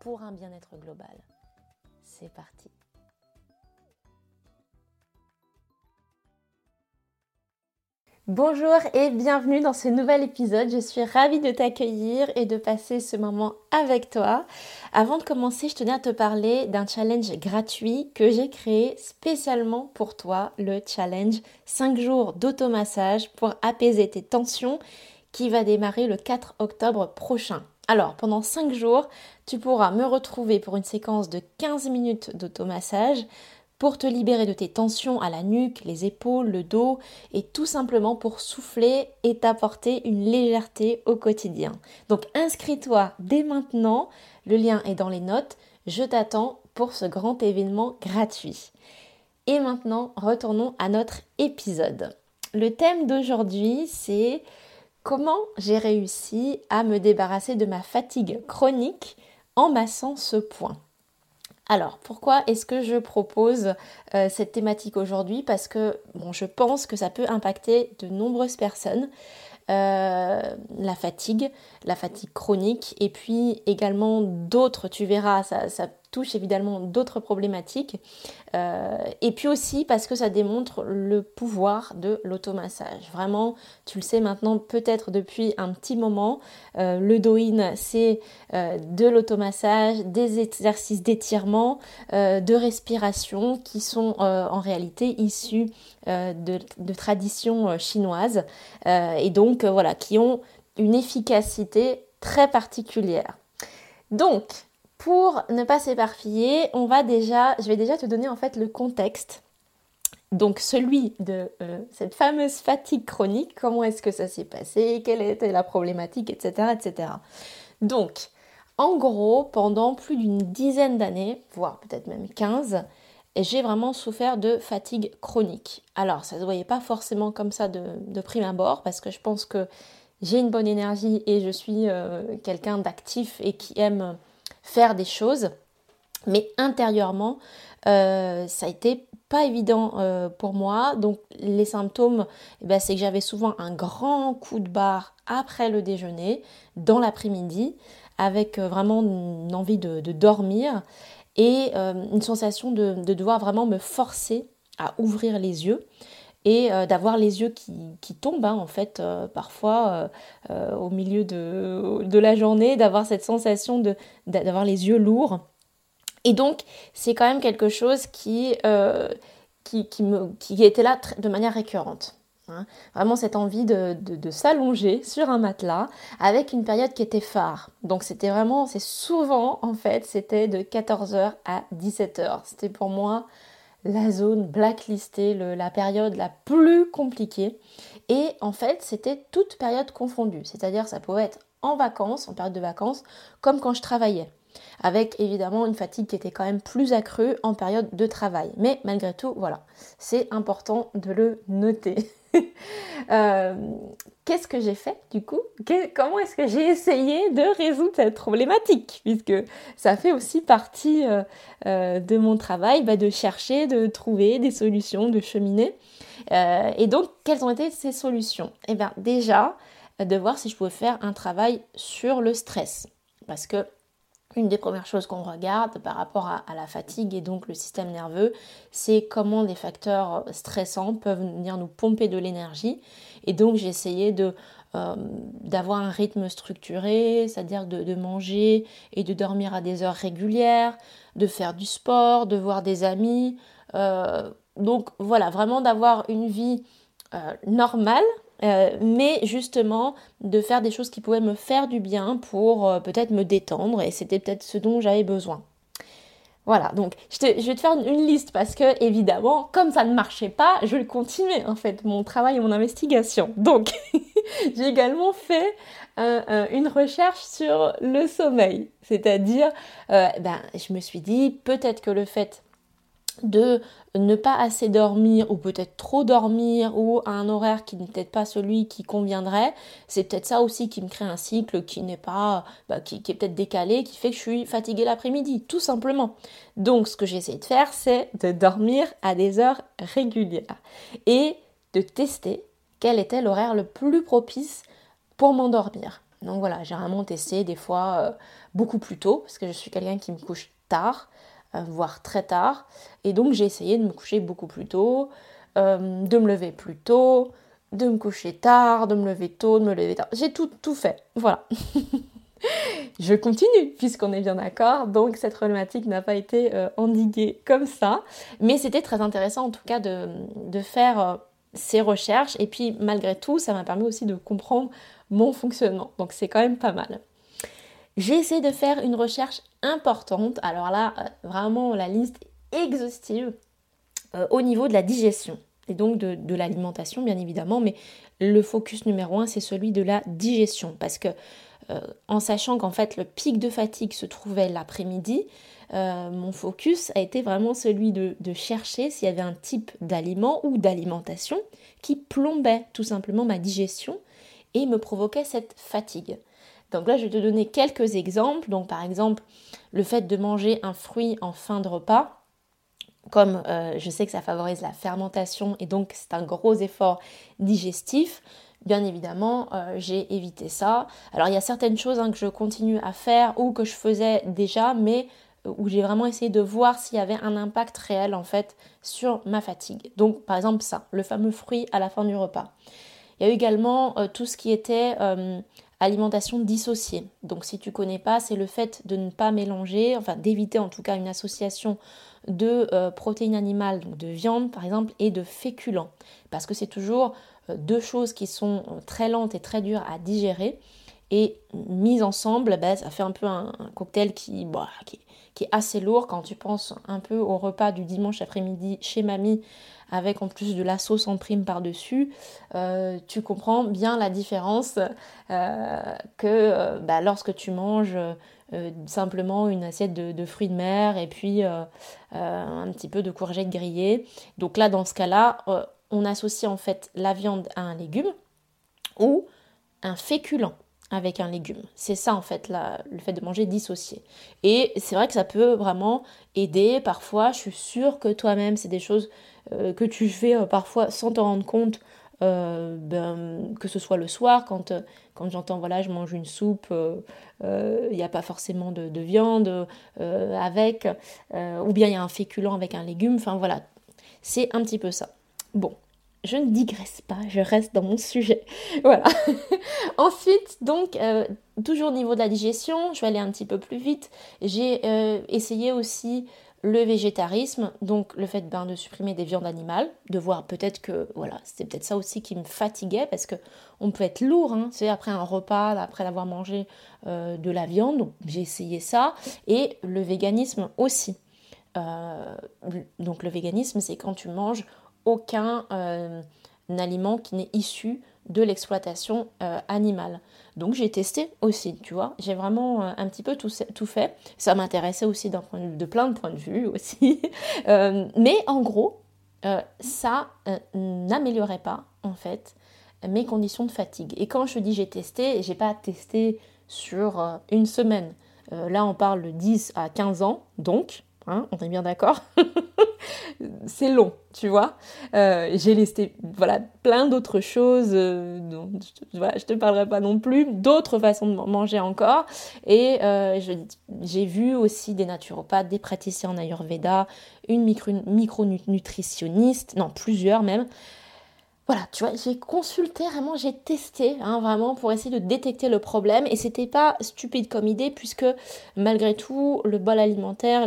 pour un bien-être global. C'est parti. Bonjour et bienvenue dans ce nouvel épisode. Je suis ravie de t'accueillir et de passer ce moment avec toi. Avant de commencer, je tenais à te parler d'un challenge gratuit que j'ai créé spécialement pour toi, le challenge 5 jours d'automassage pour apaiser tes tensions qui va démarrer le 4 octobre prochain. Alors, pendant 5 jours, tu pourras me retrouver pour une séquence de 15 minutes d'automassage pour te libérer de tes tensions à la nuque, les épaules, le dos et tout simplement pour souffler et t'apporter une légèreté au quotidien. Donc inscris-toi dès maintenant, le lien est dans les notes, je t'attends pour ce grand événement gratuit. Et maintenant, retournons à notre épisode. Le thème d'aujourd'hui, c'est comment j'ai réussi à me débarrasser de ma fatigue chronique en massant ce point. Alors, pourquoi est-ce que je propose euh, cette thématique aujourd'hui? Parce que bon, je pense que ça peut impacter de nombreuses personnes. Euh, la fatigue, la fatigue chronique, et puis également d'autres, tu verras, ça, ça touche évidemment d'autres problématiques. Euh, et puis aussi parce que ça démontre le pouvoir de l'automassage. Vraiment, tu le sais maintenant peut-être depuis un petit moment, euh, le Doin, c'est euh, de l'automassage, des exercices d'étirement, de respiration qui sont en réalité issus de, traditions chinoises et donc voilà, qui ont une efficacité très particulière. Donc, pour ne pas s'éparpiller, on va déjà, je vais déjà te donner en fait le contexte. Donc celui de euh, cette fameuse fatigue chronique, comment est-ce que ça s'est passé, quelle était la problématique, etc. etc. Donc, en gros, pendant plus d'une dizaine d'années, voire peut-être même 15, j'ai vraiment souffert de fatigue chronique. Alors, ça ne se voyait pas forcément comme ça de, prime abord, parce que je pense que j'ai une bonne énergie et je suis euh, quelqu'un d'actif et qui aime faire des choses. Mais intérieurement, euh, ça a été pas évident euh, pour moi. Donc les symptômes, eh ben, c'est que j'avais souvent un grand coup de barre après le déjeuner, dans l'après-midi, avec euh, vraiment une envie de, dormir et une sensation de, devoir vraiment me forcer à ouvrir les yeux et d'avoir les yeux qui, tombent hein, en fait parfois au milieu de, de la journée, d'avoir cette sensation d'avoir les yeux lourds et donc, c'est quand même quelque chose qui, euh, qui, qui était là de manière récurrente. Hein. Vraiment cette envie de, de, s'allonger sur un matelas avec une période qui était phare. Donc c'était vraiment, c'est souvent en fait, c'était de 14h à 17h. C'était pour moi la zone blacklistée, la période la plus compliquée. Et en fait, c'était toute période confondue. C'est-à-dire ça pouvait être en vacances, en période de vacances, comme quand je travaillais avec évidemment une fatigue qui était quand même plus accrue en période de travail. Mais malgré tout, voilà, c'est important de le noter. Euh, qu'est-ce que j'ai fait du coup? Comment est-ce que j'ai essayé de résoudre cette problématique? Puisque ça fait aussi partie euh, euh, de mon travail bah, de chercher, de trouver des solutions, de cheminer. et donc, quelles ont été ces solutions? Eh bien, déjà, de voir si je pouvais faire un travail sur le stress. Parce que une des premières choses qu'on regarde par rapport à, la fatigue et donc le système nerveux, c'est comment des facteurs stressants peuvent venir nous pomper de l'énergie. Et donc j'ai essayé de euh, d'avoir un rythme structuré, c'est-à-dire de, manger et de dormir à des heures régulières, de faire du sport, de voir des amis. Euh, donc voilà, vraiment d'avoir une vie euh, normale euh, mais justement de faire des choses qui pouvaient me faire du bien pour euh, peut-être me détendre et c'était peut-être ce dont j'avais besoin. Voilà, donc je, vais te faire une liste parce que évidemment, comme ça ne marchait pas, je continuer en fait mon travail et mon investigation. Donc, j'ai également fait une recherche sur le sommeil. C'est-à-dire, ben, je me suis dit, peut-être que le fait de ne pas assez dormir ou peut-être trop dormir ou à un horaire qui n'est peut-être pas celui qui conviendrait, c'est peut-être ça aussi qui me crée un cycle qui n'est pas, bah, qui, est peut-être décalé, qui fait que je suis fatiguée l'après-midi, tout simplement. Donc ce que j'essaie de faire, c'est de dormir à des heures régulières et de tester quel était l'horaire le plus propice pour m'endormir. Donc voilà, j'ai vraiment testé des fois euh, beaucoup plus tôt, parce que je suis quelqu'un qui me couche tard, voire très tard. Et donc j'ai essayé de me coucher beaucoup plus tôt, euh, de me lever plus tôt, de me coucher tard, de me lever tôt, de me lever tard. J'ai tout, tout fait. Voilà. je continue, puisqu'on est bien d'accord. Donc cette problématique n'a pas été euh, endiguée comme ça. Mais c'était très intéressant en tout cas de faire ces recherches. Et puis malgré tout, ça m'a permis aussi de comprendre mon fonctionnement. Donc c'est quand même pas mal. J'ai essayé de faire une recherche importante. Alors là, euh, vraiment la liste exhaustive euh, au niveau de la digestion et donc de, l'alimentation bien évidemment, mais le focus numéro un c'est celui de la digestion parce que euh, en sachant qu'en fait le pic de fatigue se trouvait l'après-midi, mon focus a été vraiment celui de, de chercher s'il y avait un type d'aliment ou d'alimentation qui plombait tout simplement ma digestion et me provoquait cette fatigue. Donc là, je vais te donner quelques exemples. Donc par exemple, le fait de manger un fruit en fin de repas, comme euh, je sais que ça favorise la fermentation et donc c'est un gros effort digestif, bien évidemment, euh, j'ai évité ça. Alors il y a certaines choses hein, que je continue à faire ou que je faisais déjà, mais euh, où j'ai vraiment essayé de voir s'il y avait un impact réel en fait sur ma fatigue. Donc par exemple ça, le fameux fruit à la fin du repas. Il y a également tout ce qui était alimentation dissociée. Donc si tu connais pas, c'est le fait de ne pas mélanger, enfin d'éviter en tout cas une association de euh, protéines animales, donc de viande par exemple, et de féculents. Parce que c'est toujours euh, deux choses qui sont euh, très lentes et très dures à digérer. Et mises ensemble, ben, ça fait un peu un, cocktail qui, bah, qui, qui, assez lourd quand tu penses un peu au repas du dimanche après-midi chez mamie avec en plus de la sauce en prime par-dessus, euh, tu comprends bien la différence euh, que euh, bah, lorsque tu manges simplement une assiette de, fruits de mer et puis un petit peu de courgettes grillées. Donc là, dans ce cas-là, on associe en fait la viande à un légume ou un féculent avec un légume. C'est ça en fait le fait de manger dissocié. Et c'est vrai que ça peut vraiment aider parfois. Je suis sûre que toi-même c'est des choses euh, que tu fais euh, parfois sans t'en rendre compte. Euh, ben, que ce soit le soir, quand, quand j'entends voilà, je mange une soupe, il n'y a pas forcément de, de viande avec, ou bien il y a un féculent avec un légume, enfin voilà, c'est un petit peu ça. Bon, je ne digresse pas, je reste dans mon sujet. voilà. Ensuite, donc, euh, toujours au niveau de la digestion, je vais aller un petit peu plus vite. J'ai euh, essayé aussi le végétarisme, donc le fait ben, de supprimer des viandes animales, de voir peut-être que voilà, c'était peut-être ça aussi qui me fatiguait parce que on peut être lourd, hein, c'est après un repas, après avoir mangé euh, de la viande, donc j'ai essayé ça et le véganisme aussi. donc le véganisme, c'est quand tu manges aucun euh, aliment qui n'est issu de l'exploitation euh, animale. Donc j'ai testé aussi, tu vois, j'ai vraiment euh, un petit peu tout, fait. Ça m'intéressait aussi de, plein de points de vue aussi. mais en gros, ça n'améliorait pas en fait mes conditions de fatigue. Et quand je dis j'ai testé, j'ai pas testé sur une semaine. là on parle de 10 à 15 ans, donc Hein, on est bien d'accord C'est long, tu vois. Euh, j'ai listé voilà, plein d'autres choses, euh, dont je, ne te parlerai pas non plus, d'autres façons de manger encore. Et euh, j'ai vu aussi des naturopathes, des praticiens en Ayurveda, une micronutritionniste, non, plusieurs même, voilà, tu vois, j'ai consulté vraiment, j'ai testé hein, vraiment pour essayer de détecter le problème et c'était pas stupide comme idée puisque malgré tout le bol alimentaire,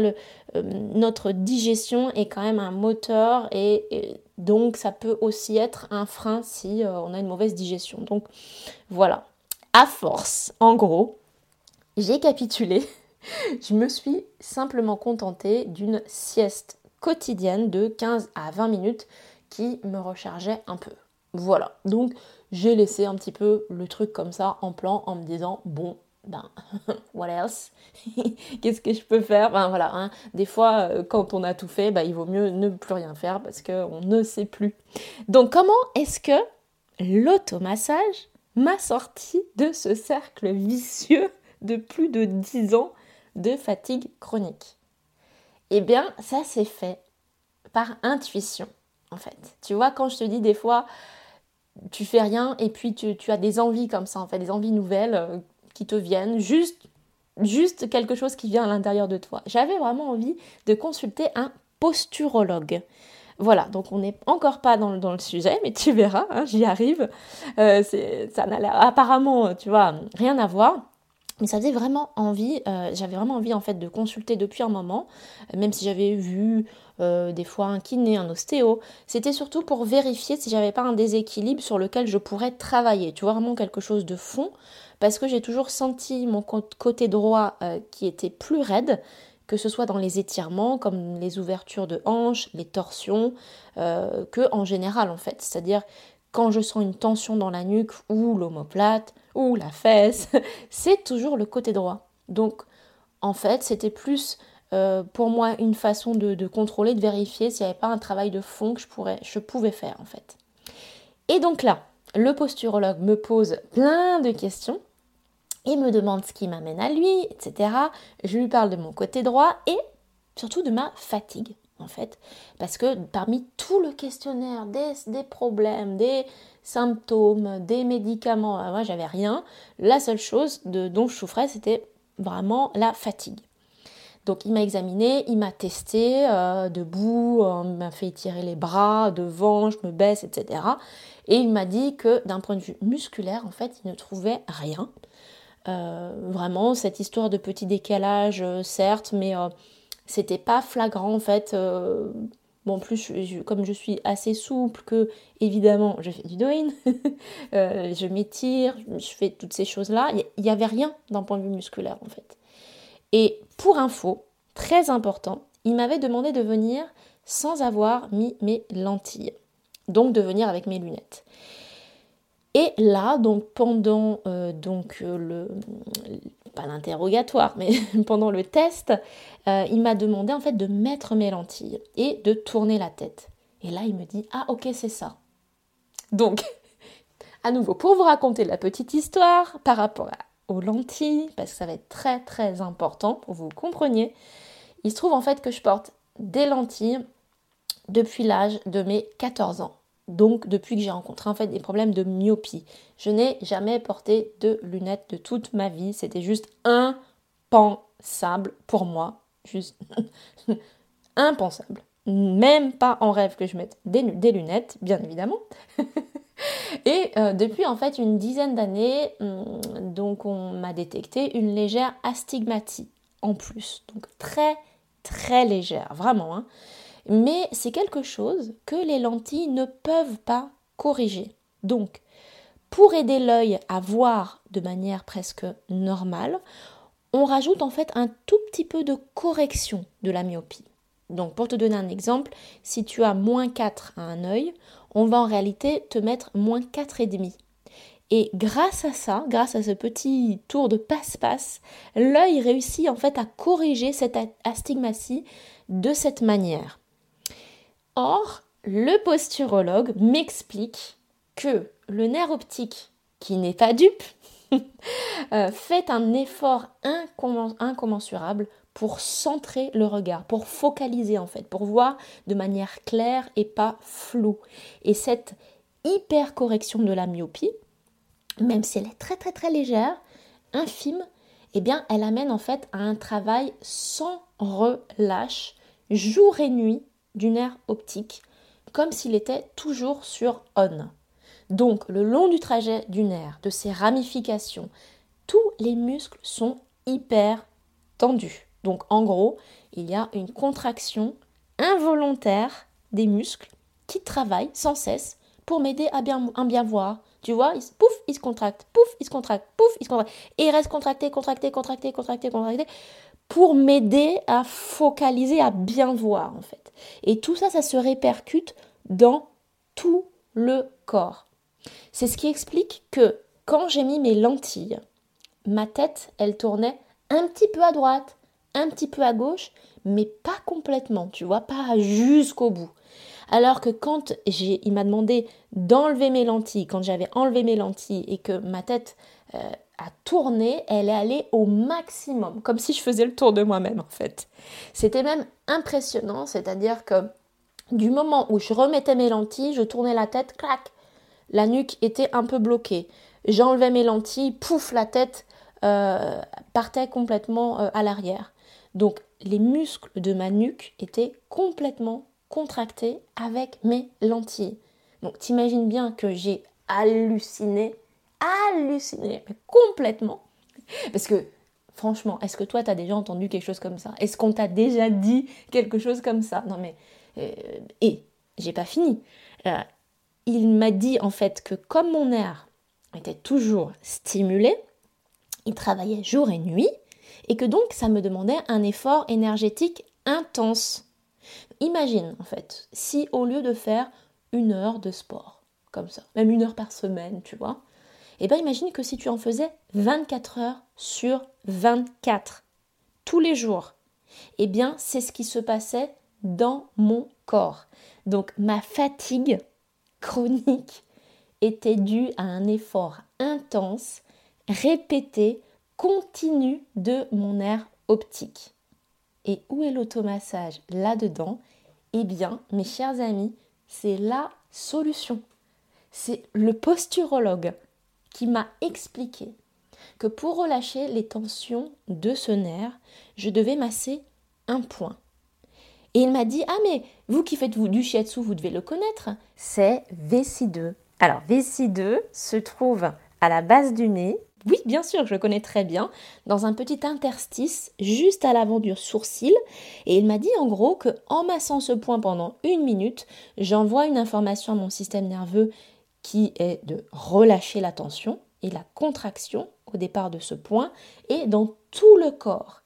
euh, notre digestion est quand même un moteur et, donc ça peut aussi être un frein si euh, on a une mauvaise digestion. Donc voilà, à force, en gros, j'ai capitulé. Je me suis simplement contentée d'une sieste quotidienne de 15 à 20 minutes qui me rechargeait un peu. Voilà, donc j'ai laissé un petit peu le truc comme ça en plan en me disant, bon, ben, what else? Qu'est-ce que je peux faire? Ben voilà, hein. des fois, euh, quand on a tout fait, ben, il vaut mieux ne plus rien faire parce qu'on ne sait plus. Donc, comment est-ce que l'automassage m'a sorti de ce cercle vicieux de plus de 10 ans de fatigue chronique? Eh bien, ça s'est fait par intuition, Tu vois, quand je te dis des fois, tu fais rien et puis tu, as des envies comme ça, en fait, des envies nouvelles euh, qui te viennent, juste, juste quelque chose qui vient à l'intérieur de toi. J'avais vraiment envie de consulter un posturologue. Voilà, donc on n'est encore pas dans, le sujet, mais tu verras, hein, j'y arrive. Euh, ça n'a apparemment, tu vois, rien à voir. Mais ça faisait vraiment envie, euh, j'avais vraiment envie en fait de consulter depuis un moment, même si j'avais vu euh, des fois un kiné, un ostéo. C'était surtout pour vérifier si j'avais pas un déséquilibre sur lequel je pourrais travailler. Tu vois, vraiment quelque chose de fond, parce que j'ai toujours senti mon côté droit euh, qui était plus raide, que ce soit dans les étirements, comme les ouvertures de hanches, les torsions, que en général en fait. C'est-à-dire quand je sens une tension dans la nuque ou l'omoplate ou la fesse, c'est toujours le côté droit. Donc en fait, c'était plus euh, pour moi une façon de, contrôler, de vérifier s'il n'y avait pas un travail de fond que je, pouvais faire en fait. Et donc là, le posturologue me pose plein de questions et me demande ce qui m'amène à lui, etc. Je lui parle de mon côté droit et surtout de ma fatigue en fait. Parce que parmi tout le questionnaire, des, problèmes, des symptômes, des médicaments, ah, moi j'avais rien. La seule chose de, dont je souffrais, c'était vraiment la fatigue. Donc il m'a examiné, il m'a testé euh, debout, euh, il m'a fait étirer les bras, devant, je me baisse, etc. Et il m'a dit que d'un point de vue musculaire, en fait, il ne trouvait rien. Euh, vraiment, cette histoire de petit décalage, certes, mais c'était pas flagrant en fait. Euh, bon, en plus, comme je suis assez souple, que évidemment, je fais du doin, euh, je m'étire, je fais toutes ces choses-là, il n'y avait rien d'un point de vue musculaire en fait. Et pour info, très important, il m'avait demandé de venir sans avoir mis mes lentilles, donc de venir avec mes lunettes. Et là, donc pendant euh, donc le pas l'interrogatoire, mais pendant le test, euh, il m'a demandé en fait de mettre mes lentilles et de tourner la tête. Et là, il me dit Ah, ok, c'est ça. Donc, à nouveau, pour vous raconter la petite histoire par rapport aux lentilles, parce que ça va être très très important pour vous compreniez, il se trouve en fait que je porte des lentilles depuis l'âge de mes 14 ans donc depuis que j'ai rencontré en fait des problèmes de myopie. Je n'ai jamais porté de lunettes de toute ma vie, c'était juste impensable pour moi, juste impensable. Même pas en rêve que je mette des, lunettes, bien évidemment. Et euh, depuis en fait une dizaine d'années, hum, donc on m'a détecté une légère astigmatie en plus, donc très très légère, vraiment. Hein mais c'est quelque chose que les lentilles ne peuvent pas corriger. Donc, pour aider l'œil à voir de manière presque normale, on rajoute en fait un tout petit peu de correction de la myopie. Donc pour te donner un exemple, si tu as moins 4 à un œil, on va en réalité te mettre moins 4,5. Et grâce à ça, grâce à ce petit tour de passe-passe, l'œil réussit en fait à corriger cette astigmatie de cette manière. Or, le posturologue m'explique que le nerf optique, qui n'est pas dupe, euh, fait un effort incommensurable pour centrer le regard, pour focaliser en fait, pour voir de manière claire et pas floue. Et cette hyper correction de la myopie, même si elle est très très très légère, infime, eh bien elle amène en fait à un travail sans relâche, jour et nuit, du nerf optique, comme s'il était toujours sur on. Donc, le long du trajet du nerf, de ses ramifications, tous les muscles sont hyper tendus. Donc, en gros, il y a une contraction involontaire des muscles qui travaillent sans cesse pour m'aider à bien, bien voir. Tu vois, il, pouf, il se contracte, pouf, il se contracte, pouf, il se contracte. Et il reste contracté, contracté, contracté, contracté, contracté, pour m'aider à focaliser, à bien voir en fait. Et tout ça, ça se répercute dans tous le corps. C'est ce qui explique que quand j'ai mis mes lentilles, ma tête, elle tournait un petit peu à droite, un petit peu à gauche, mais pas complètement, tu vois, pas jusqu'au bout. Alors que quand il m'a demandé d'enlever mes lentilles, quand j'avais enlevé mes lentilles et que ma tête euh, a elle est allée au maximum, comme si je faisais le tour de moi-même en fait. C'était même impressionnant, c'est-à-dire que du moment où je remettais mes lentilles, je tournais la tête, clac, la nuque était un peu bloquée. J'enlevais mes lentilles, pouf, la tête euh, partait complètement euh, à l'arrière. Donc les muscles de ma nuque étaient complètement contractés avec mes lentilles. Donc t'imagines bien que j'ai halluciné, halluciné, complètement. Parce que franchement, est-ce que toi t'as déjà entendu quelque chose comme ça? Est-ce qu'on t'a déjà dit quelque chose comme ça? Non mais euh, et j'ai pas fini. Euh, il m'a dit en fait que comme mon nerf était toujours stimulé, il travaillait jour et nuit, et que donc ça me demandait un effort énergétique intense. Imagine en fait, si au lieu de faire une heure de sport, comme ça, même une heure par semaine, tu vois, eh bien imagine que si tu en faisais 24 heures sur 24, tous les jours, et eh bien c'est ce qui se passait dans mon corps. Donc ma fatigue chronique était due à un effort intense, répété, continu de mon nerf optique. Et où est l'automassage? Là-dedans Eh bien, mes chers amis, c'est la solution. C'est le posturologue qui m'a expliqué que pour relâcher les tensions de ce nerf, je devais masser un point. Et il m'a dit Ah, mais vous qui faites du shiatsu, vous devez le connaître. C'est VC2. Alors, VC2 se trouve à la base du nez. Oui, bien sûr, je le connais très bien, dans un petit interstice juste à l'avant du sourcil. Et il m'a dit en gros que en massant ce point pendant une minute, j'envoie une information à mon système nerveux qui est de relâcher la tension et la contraction au départ de ce point et dans tout le corps.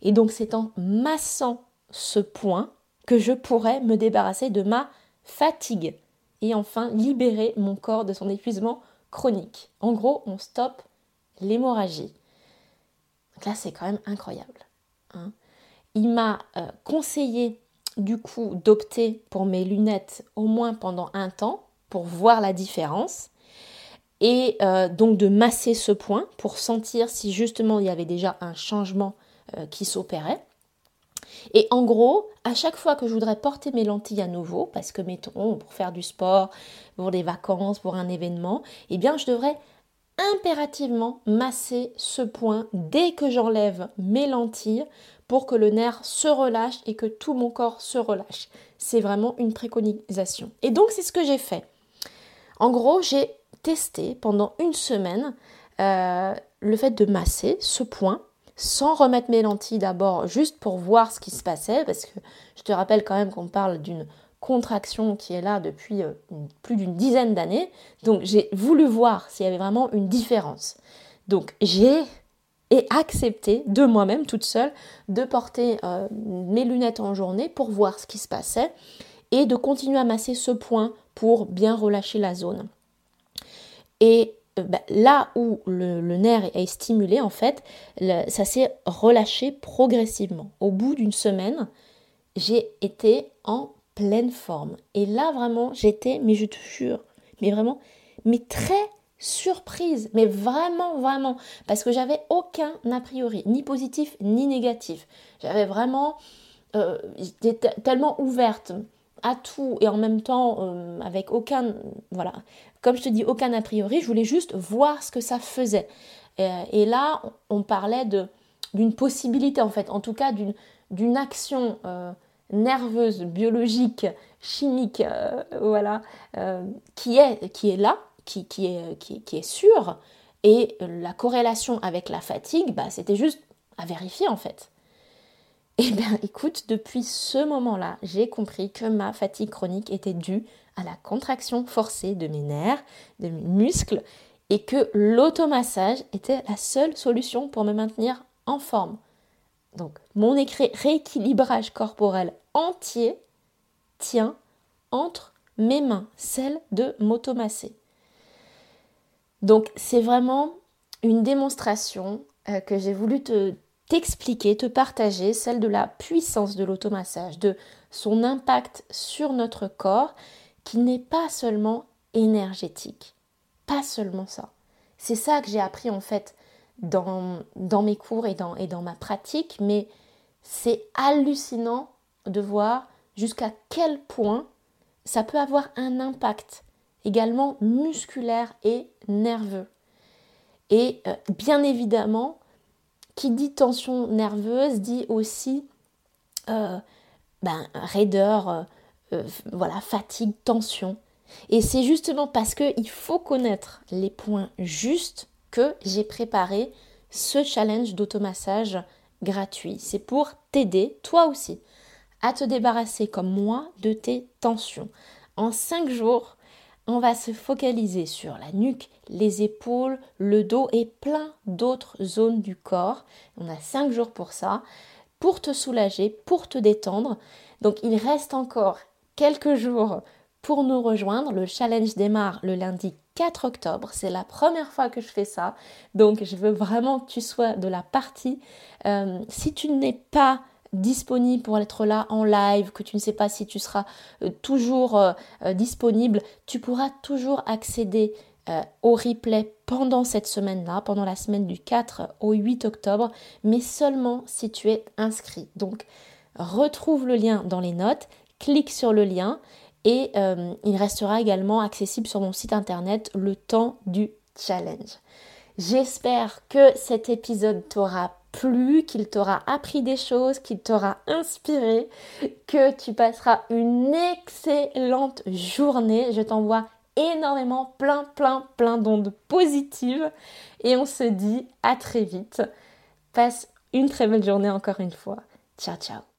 Et donc c'est en massant ce point que je pourrais me débarrasser de ma fatigue et enfin libérer mon corps de son épuisement chronique. En gros, on stoppe l'hémorragie. Donc là, c'est quand même incroyable. Hein. Il m'a euh, conseillé du coup d'opter pour mes lunettes au moins pendant un temps pour voir la différence et euh, donc de masser ce point pour sentir si justement il y avait déjà un changement euh, qui s'opérait. Et en gros, à chaque fois que je voudrais porter mes lentilles à nouveau, parce que mettons, pour faire du sport, pour des vacances, pour un événement, eh bien, je devrais impérativement masser ce point dès que j'enlève mes lentilles pour que le nerf se relâche et que tout mon corps se relâche. C'est vraiment une préconisation. Et donc, c'est ce que j'ai fait. En gros, j'ai testé pendant une semaine euh, le fait de masser ce point sans remettre mes lentilles d'abord, juste pour voir ce qui se passait, parce que je te rappelle quand même qu'on parle d'une contraction qui est là depuis euh, plus d'une dizaine d'années. Donc j'ai voulu voir s'il y avait vraiment une différence. Donc j'ai accepté de moi-même toute seule de porter euh, mes lunettes en journée pour voir ce qui se passait et de continuer à masser ce point pour bien relâcher la zone. Et euh, bah, là où le, nerf est stimulé, en fait, ça s'est relâché progressivement. Au bout d'une semaine, j'ai été en pleine forme. Et là, vraiment, j'étais, mais je te jure, mais vraiment, mais très surprise, mais vraiment, vraiment, parce que j'avais aucun a priori, ni positif ni négatif. J'avais vraiment, euh, j'étais tellement ouverte à tout et en même temps euh, avec aucun, voilà, comme je te dis, aucun a priori, je voulais juste voir ce que ça faisait. Euh, et là, on parlait d'une possibilité, en fait, en tout cas d'une action euh, nerveuse, biologique, chimique, voilà, qui, est, qui est là, qui, qui, est, qui, qui est sûre. Et la corrélation avec la fatigue, bah, c'était juste à vérifier, en fait. Eh bien, écoute, depuis ce moment-là, j'ai compris que ma fatigue chronique était due à la contraction forcée de mes nerfs, de mes muscles, et que l'automassage était la seule solution pour me maintenir en forme. Donc, mon rééquilibrage corporel entier tient entre mes mains, celle de m'automasser. Donc c'est vraiment une démonstration euh, que j'ai voulu te t'expliquer, te partager, celle de la puissance de l'automassage, de son impact sur notre corps qui n'est pas seulement énergétique. Pas seulement ça. C'est ça que j'ai appris en fait dans, dans mes cours et dans, ma pratique, mais c'est hallucinant de voir jusqu'à quel point ça peut avoir un impact également musculaire et nerveux. Et euh, bien évidemment, qui dit tension nerveuse dit aussi euh, ben, raideur, euh, voilà, fatigue, tension. Et c'est justement parce qu'il faut connaître les points justes que j'ai préparé ce challenge d'automassage gratuit. C'est pour t'aider, toi aussi, à te débarrasser comme moi de tes tensions. En 5 jours, on va se focaliser sur la nuque, les épaules, le dos et plein d'autres zones du corps. On a 5 jours pour ça, pour te soulager, pour te détendre. Donc il reste encore quelques jours pour nous rejoindre. Le challenge démarre le lundi 4 octobre. C'est la première fois que je fais ça. Donc je veux vraiment que tu sois de la partie. Euh, si tu n'es pas disponible pour être là en live, que tu ne sais pas si tu seras euh, toujours euh, disponible, tu pourras toujours accéder au replay pendant cette semaine-là, pendant la semaine du 4 au 8 octobre, mais seulement si tu es inscrit. Donc retrouve le lien dans les notes, clique sur le lien et euh, il restera également accessible sur mon site internet le temps du challenge. J'espère que cet épisode t'aura plu, qu'il t'aura appris des choses, qu'il t'aura inspiré, que tu passeras une excellente journée. Je t'envoie énormément plein plein plein d'ondes positives et on se dit à très vite. Passe une très belle journée encore une fois. Ciao ciao